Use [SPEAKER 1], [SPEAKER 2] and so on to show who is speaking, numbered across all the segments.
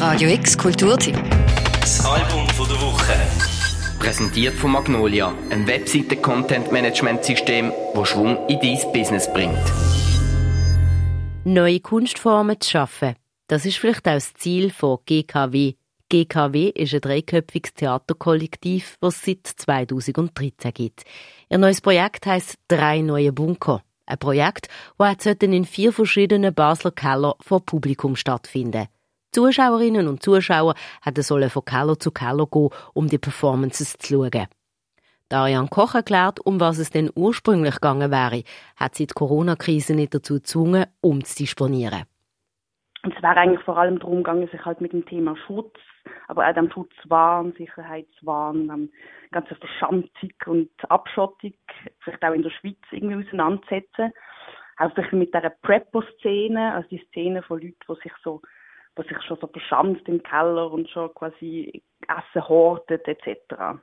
[SPEAKER 1] Radio X Kulturtipp.
[SPEAKER 2] Das Album von der Woche.
[SPEAKER 3] Präsentiert von Magnolia, ein Webseiten-Content-Management-System, das Schwung in dein Business bringt.
[SPEAKER 4] Neue Kunstformen zu schaffen, das ist vielleicht auch das Ziel von GKW. GKW ist ein dreiköpfiges Theaterkollektiv, das es seit 2013 gibt. Ihr neues Projekt heißt Drei neue Bunker. Ein Projekt, das in vier verschiedenen Basler Keller vor Publikum stattfinden Zuschauerinnen und Zuschauer sollen von Keller zu Keller gehen, um die Performances zu schauen. Darian Koch erklärt, um was es denn ursprünglich gegangen wäre, hat sie die Corona-Krise nicht dazu gezwungen, umzudisponieren.
[SPEAKER 5] Und es wäre eigentlich vor allem darum gegangen, sich halt mit dem Thema Schutz, aber auch dem Schutzwahn, Sicherheitswahn, dem ganzen Verschanzung und Abschottung, vielleicht auch in der Schweiz irgendwie auseinandersetzen. Auch vielleicht mit dieser Prepper-Szene, also die Szene von Leuten, die sich so, die sich schon so verschanzt im Keller und schon quasi Essen hortet, etc.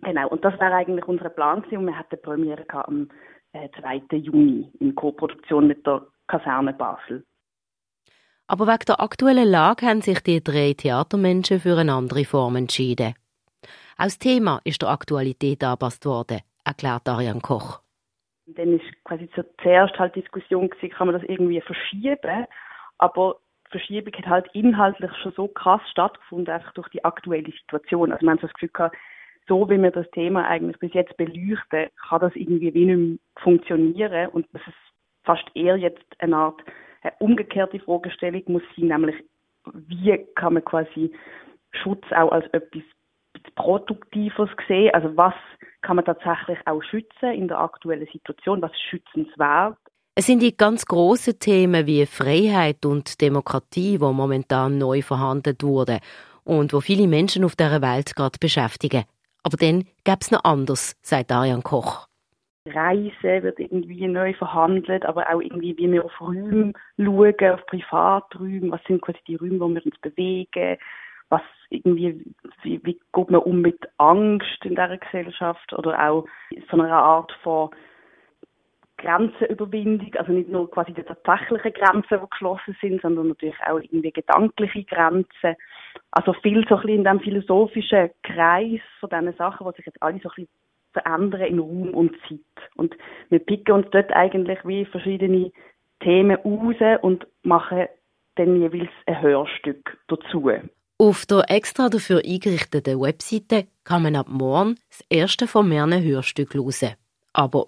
[SPEAKER 5] Genau, und das wäre eigentlich unser Plan gewesen und wir hatten Premiere am äh, 2. Juni in Co-Produktion mit der Kaserne Basel.
[SPEAKER 4] Aber wegen der aktuellen Lage haben sich die drei Theatermenschen für eine andere Form entschieden. Das Thema ist der Aktualität angepasst worden, erklärt Ariane Koch.
[SPEAKER 5] Dann ist quasi zuerst halt Diskussion gewesen, kann man das irgendwie verschieben, aber die Verschiebung hat halt inhaltlich schon so krass stattgefunden, einfach durch die aktuelle Situation. Also man hat das Gefühl gehabt, so wie wir das Thema eigentlich bis jetzt beleuchten, kann das irgendwie wie nicht mehr funktionieren und das ist fast eher jetzt eine Art eine umgekehrte Fragestellung muss sein, nämlich wie kann man quasi Schutz auch als etwas Produktives sehen, also was kann man tatsächlich auch schützen in der aktuellen Situation, was ist schützenswert.
[SPEAKER 4] Es sind die ganz grossen Themen wie Freiheit und Demokratie, die momentan neu verhandelt wurden und wo viele Menschen auf dieser Welt gerade beschäftigen. Aber dann gäbe es noch anders, sagt Ariane Koch.
[SPEAKER 5] Reisen wird irgendwie neu verhandelt, aber auch irgendwie, wie wir auf Räume schauen, auf Privaträume, was sind quasi die Räume, wo wir uns bewegen, was irgendwie, wie, wie geht man um mit Angst in dieser Gesellschaft oder auch so einer Art von Grenzenüberwindung, also nicht nur quasi die tatsächlichen Grenzen, die geschlossen sind, sondern natürlich auch irgendwie gedankliche Grenzen. Also viel so ein in dem philosophischen Kreis von diesen Sachen, die sich jetzt alle so ein bisschen verändern in Raum und Zeit. Und wir picken uns dort eigentlich wie verschiedene Themen raus und machen dann jeweils ein Hörstück dazu.
[SPEAKER 4] Auf der extra dafür eingerichteten Webseite kann man ab morgen das erste von mehreren Hörstücken hören. Aber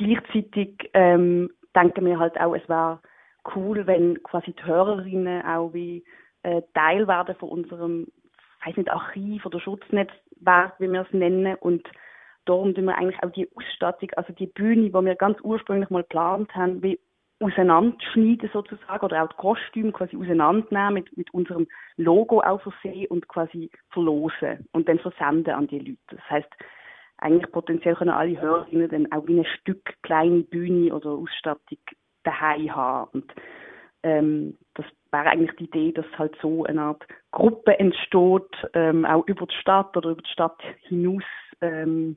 [SPEAKER 5] gleichzeitig ähm, denken wir halt auch, es wäre cool, wenn quasi die Hörerinnen auch wie äh, Teil werden von unserem, weiß nicht, Archiv oder Schutznetzwerk, wie wir es nennen, und darum tun wir eigentlich auch die Ausstattung, also die Bühne, die wir ganz ursprünglich mal geplant haben, wie auseinanderschneiden sozusagen oder auch die Kostüme quasi auseinandernehmen, mit, mit unserem Logo auch versehen und quasi verlosen und dann versenden an die Leute. Das heißt, eigentlich potenziell können alle Hörerinnen dann auch wie ein Stück kleine Bühne oder Ausstattung daheim haben. Und ähm, das wäre eigentlich die Idee, dass halt so eine Art Gruppe entsteht, ähm, auch über die Stadt oder über die Stadt hinaus, ähm,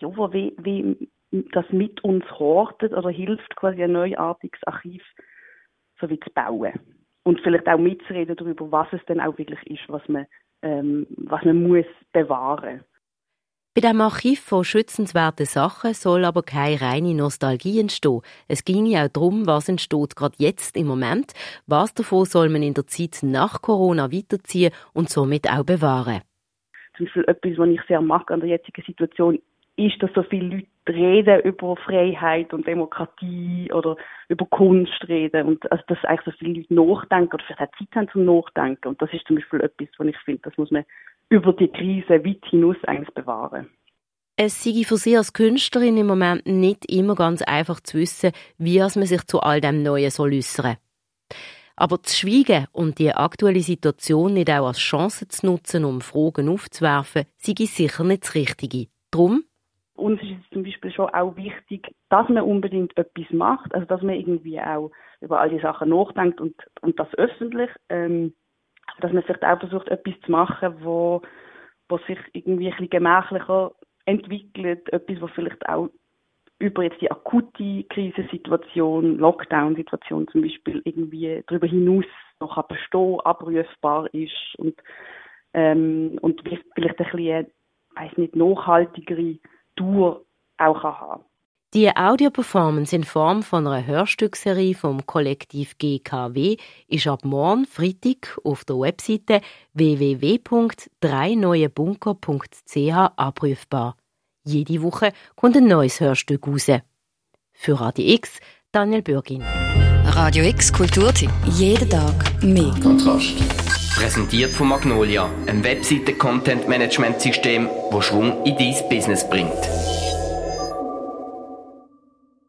[SPEAKER 5] ja, wie, wie das mit uns hortet oder hilft, quasi ein neuartiges Archiv so wie zu bauen. Und vielleicht auch mitzureden darüber, was es denn auch wirklich ist, was man, ähm, was man muss bewahren.
[SPEAKER 4] Bei dem Archiv von schützenswerten Sachen soll aber keine reine Nostalgie entstehen. Es ging ja auch darum, was entsteht gerade jetzt im Moment, was davon soll man in der Zeit nach Corona weiterziehen und somit auch bewahren.
[SPEAKER 5] Zum Beispiel etwas, was ich sehr mag an der jetzigen Situation, ist, dass so viele Leute reden über Freiheit und Demokratie oder über Kunst reden und also, dass eigentlich so viele Leute nachdenken oder vielleicht auch Zeit haben zum Nachdenken und das ist zum Beispiel etwas, was ich finde, das muss man über die Krise weit hinaus eigentlich bewahren.
[SPEAKER 4] Es sei für Sie als Künstlerin im Moment nicht immer ganz einfach zu wissen, wie man sich zu all dem Neuen soll äußern aber zu schweigen und die aktuelle Situation nicht auch als Chance zu nutzen, um Fragen aufzuwerfen, sei sicher nicht das Richtige. Drum
[SPEAKER 5] uns ist es zum Beispiel schon auch wichtig, dass man unbedingt etwas macht, also dass man irgendwie auch über all die Sachen nachdenkt und, und das öffentlich, ähm, dass man vielleicht auch versucht, etwas zu machen, wo, wo sich irgendwie ein bisschen gemächlicher entwickelt, etwas, was vielleicht auch über jetzt die akute Krisensituation, Lockdown-Situation zum Beispiel irgendwie darüber hinaus noch bestehen, abrufbar ist und, ähm, und vielleicht ein bisschen, weiß nicht, nachhaltigere Tour auch haben
[SPEAKER 4] die Audioperformance in Form von einer Hörstückserie vom Kollektiv GKW ist ab morgen Freitag auf der Webseite www.dreineuebunker.ch abrufbar. Jede Woche kommt ein neues Hörstück raus. Für Radio X, Daniel Bürgin.
[SPEAKER 1] Radio X Kulturtipp. Jeden Tag mehr.
[SPEAKER 3] Kontrast. Präsentiert von Magnolia, einem Webseiten-Content-Management-System, das Schwung in dein Business bringt.